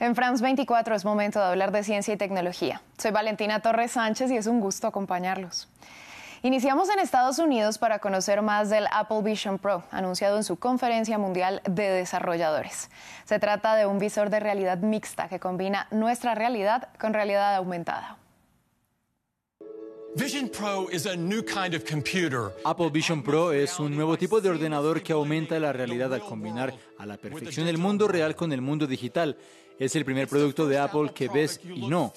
En France 24 es momento de hablar de ciencia y tecnología. Soy Valentina Torres Sánchez y es un gusto acompañarlos. Iniciamos en Estados Unidos para conocer más del Apple Vision Pro, anunciado en su conferencia mundial de desarrolladores. Se trata de un visor de realidad mixta que combina nuestra realidad con realidad aumentada. Apple Vision Pro es un nuevo tipo de ordenador que aumenta la realidad al combinar a la perfección el mundo real con el mundo digital. Es el primer producto de Apple que ves y no.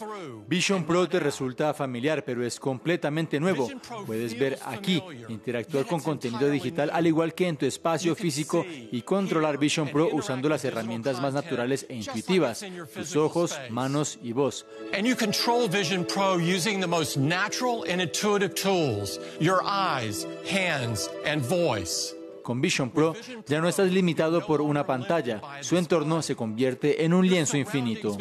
Vision Pro te resulta familiar, pero es completamente nuevo. Puedes ver aquí, interactuar con contenido digital al igual que en tu espacio físico y controlar Vision Pro usando las herramientas más naturales e intuitivas, tus ojos, manos y voz. And you control Vision Pro using the most natural and intuitive tools, your eyes, hands and voice. Con Vision Pro ya no estás limitado por una pantalla, su entorno se convierte en un lienzo infinito.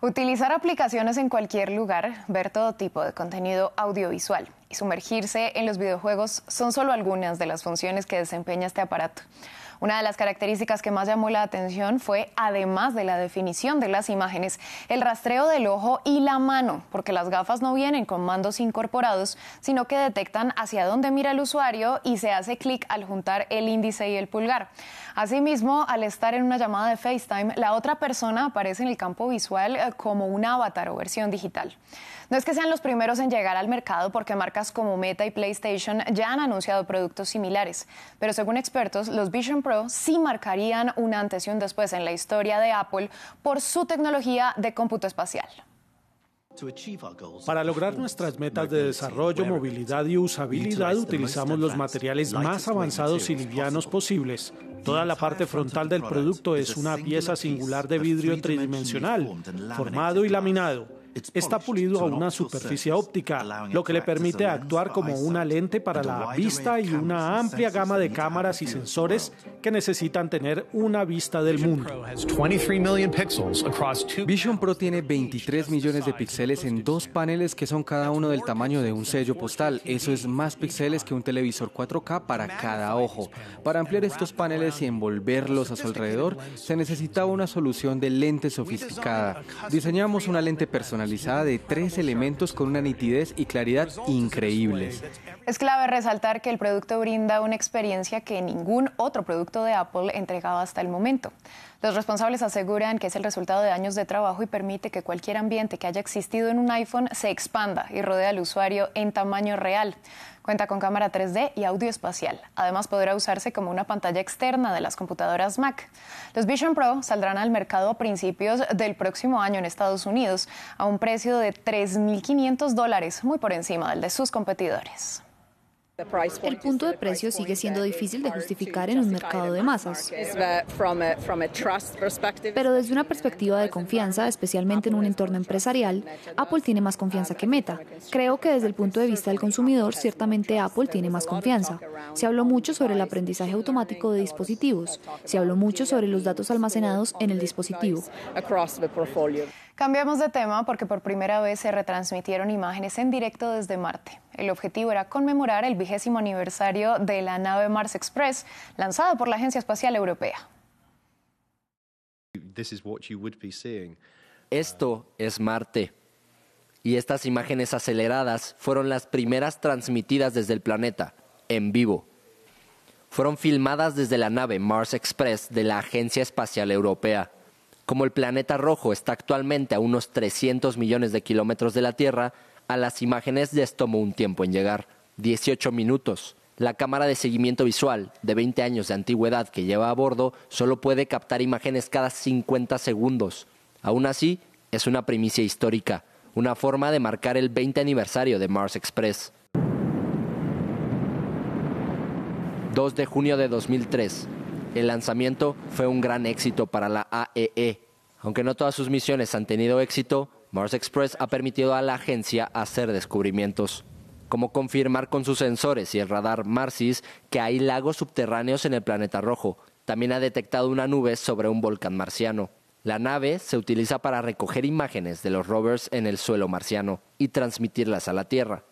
Utilizar aplicaciones en cualquier lugar, ver todo tipo de contenido audiovisual y sumergirse en los videojuegos son solo algunas de las funciones que desempeña este aparato. Una de las características que más llamó la atención fue, además de la definición de las imágenes, el rastreo del ojo y la mano, porque las gafas no vienen con mandos incorporados, sino que detectan hacia dónde mira el usuario y se hace clic al juntar el índice y el pulgar. Asimismo, al estar en una llamada de FaceTime, la otra persona aparece en el campo visual eh, como un avatar o versión digital. No es que sean los primeros en llegar al mercado porque marcas como Meta y PlayStation ya han anunciado productos similares, pero según expertos, los Vision Pro sí marcarían un antes y un después en la historia de Apple por su tecnología de cómputo espacial. Para lograr nuestras metas de desarrollo, movilidad y usabilidad, utilizamos los materiales más avanzados y livianos posibles. Toda la parte frontal del producto es una pieza singular de vidrio tridimensional, formado y laminado está pulido a una superficie óptica, lo que le permite actuar como una lente para la vista y una amplia gama de cámaras y sensores que necesitan tener una vista del mundo. Vision Pro tiene 23 millones de píxeles en dos paneles que son cada uno del tamaño de un sello postal. Eso es más píxeles que un televisor 4K para cada ojo. Para ampliar estos paneles y envolverlos a su alrededor, se necesitaba una solución de lente sofisticada. Diseñamos una lente personal de tres elementos con una nitidez y claridad increíbles. Es clave resaltar que el producto brinda una experiencia que ningún otro producto de Apple entregaba hasta el momento. Los responsables aseguran que es el resultado de años de trabajo y permite que cualquier ambiente que haya existido en un iPhone se expanda y rodee al usuario en tamaño real. Cuenta con cámara 3D y audio espacial. Además, podrá usarse como una pantalla externa de las computadoras Mac. Los Vision Pro saldrán al mercado a principios del próximo año en Estados Unidos a un precio de 3.500 dólares, muy por encima del de sus competidores. El punto de precio sigue siendo difícil de justificar en un mercado de masas. Pero desde una perspectiva de confianza, especialmente en un entorno empresarial, Apple tiene más confianza que Meta. Creo que desde el punto de vista del consumidor, ciertamente Apple tiene más confianza. Se habló mucho sobre el aprendizaje automático de dispositivos. Se habló mucho sobre los datos almacenados en el dispositivo. Cambiamos de tema porque por primera vez se retransmitieron imágenes en directo desde Marte. El objetivo era conmemorar el vigésimo aniversario de la nave Mars Express, lanzada por la Agencia Espacial Europea. Esto es Marte. Y estas imágenes aceleradas fueron las primeras transmitidas desde el planeta, en vivo. Fueron filmadas desde la nave Mars Express de la Agencia Espacial Europea. Como el planeta rojo está actualmente a unos 300 millones de kilómetros de la Tierra, a las imágenes les tomó un tiempo en llegar, 18 minutos. La cámara de seguimiento visual de 20 años de antigüedad que lleva a bordo solo puede captar imágenes cada 50 segundos. Aún así, es una primicia histórica, una forma de marcar el 20 aniversario de Mars Express. 2 de junio de 2003, el lanzamiento fue un gran éxito para la AEE. E. Aunque no todas sus misiones han tenido éxito, Mars Express ha permitido a la agencia hacer descubrimientos, como confirmar con sus sensores y el radar Marsis que hay lagos subterráneos en el planeta rojo. También ha detectado una nube sobre un volcán marciano. La nave se utiliza para recoger imágenes de los rovers en el suelo marciano y transmitirlas a la Tierra.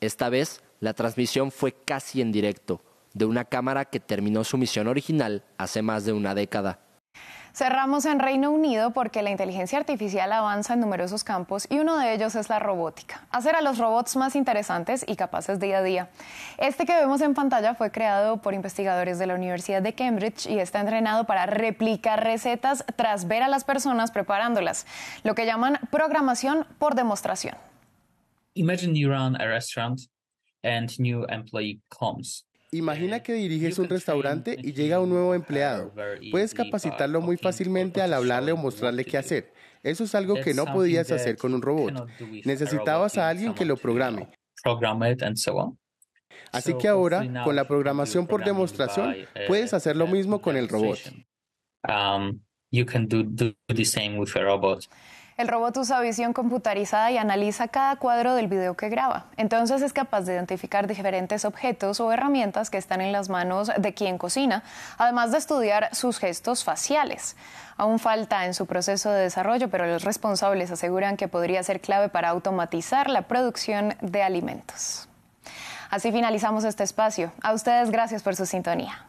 Esta vez, la transmisión fue casi en directo, de una cámara que terminó su misión original hace más de una década. Cerramos en Reino Unido porque la inteligencia artificial avanza en numerosos campos y uno de ellos es la robótica, hacer a los robots más interesantes y capaces día a día. Este que vemos en pantalla fue creado por investigadores de la Universidad de Cambridge y está entrenado para replicar recetas tras ver a las personas preparándolas, lo que llaman programación por demostración. Imagine you run a restaurant and new employee comes. Imagina que diriges un restaurante y llega un nuevo empleado. Puedes capacitarlo muy fácilmente al hablarle o mostrarle qué hacer. Eso es algo que no podías hacer con un robot. Necesitabas a alguien que lo programe. Así que ahora, con la programación por demostración, puedes hacer lo mismo con el robot. El robot usa visión computarizada y analiza cada cuadro del video que graba. Entonces es capaz de identificar diferentes objetos o herramientas que están en las manos de quien cocina, además de estudiar sus gestos faciales. Aún falta en su proceso de desarrollo, pero los responsables aseguran que podría ser clave para automatizar la producción de alimentos. Así finalizamos este espacio. A ustedes gracias por su sintonía.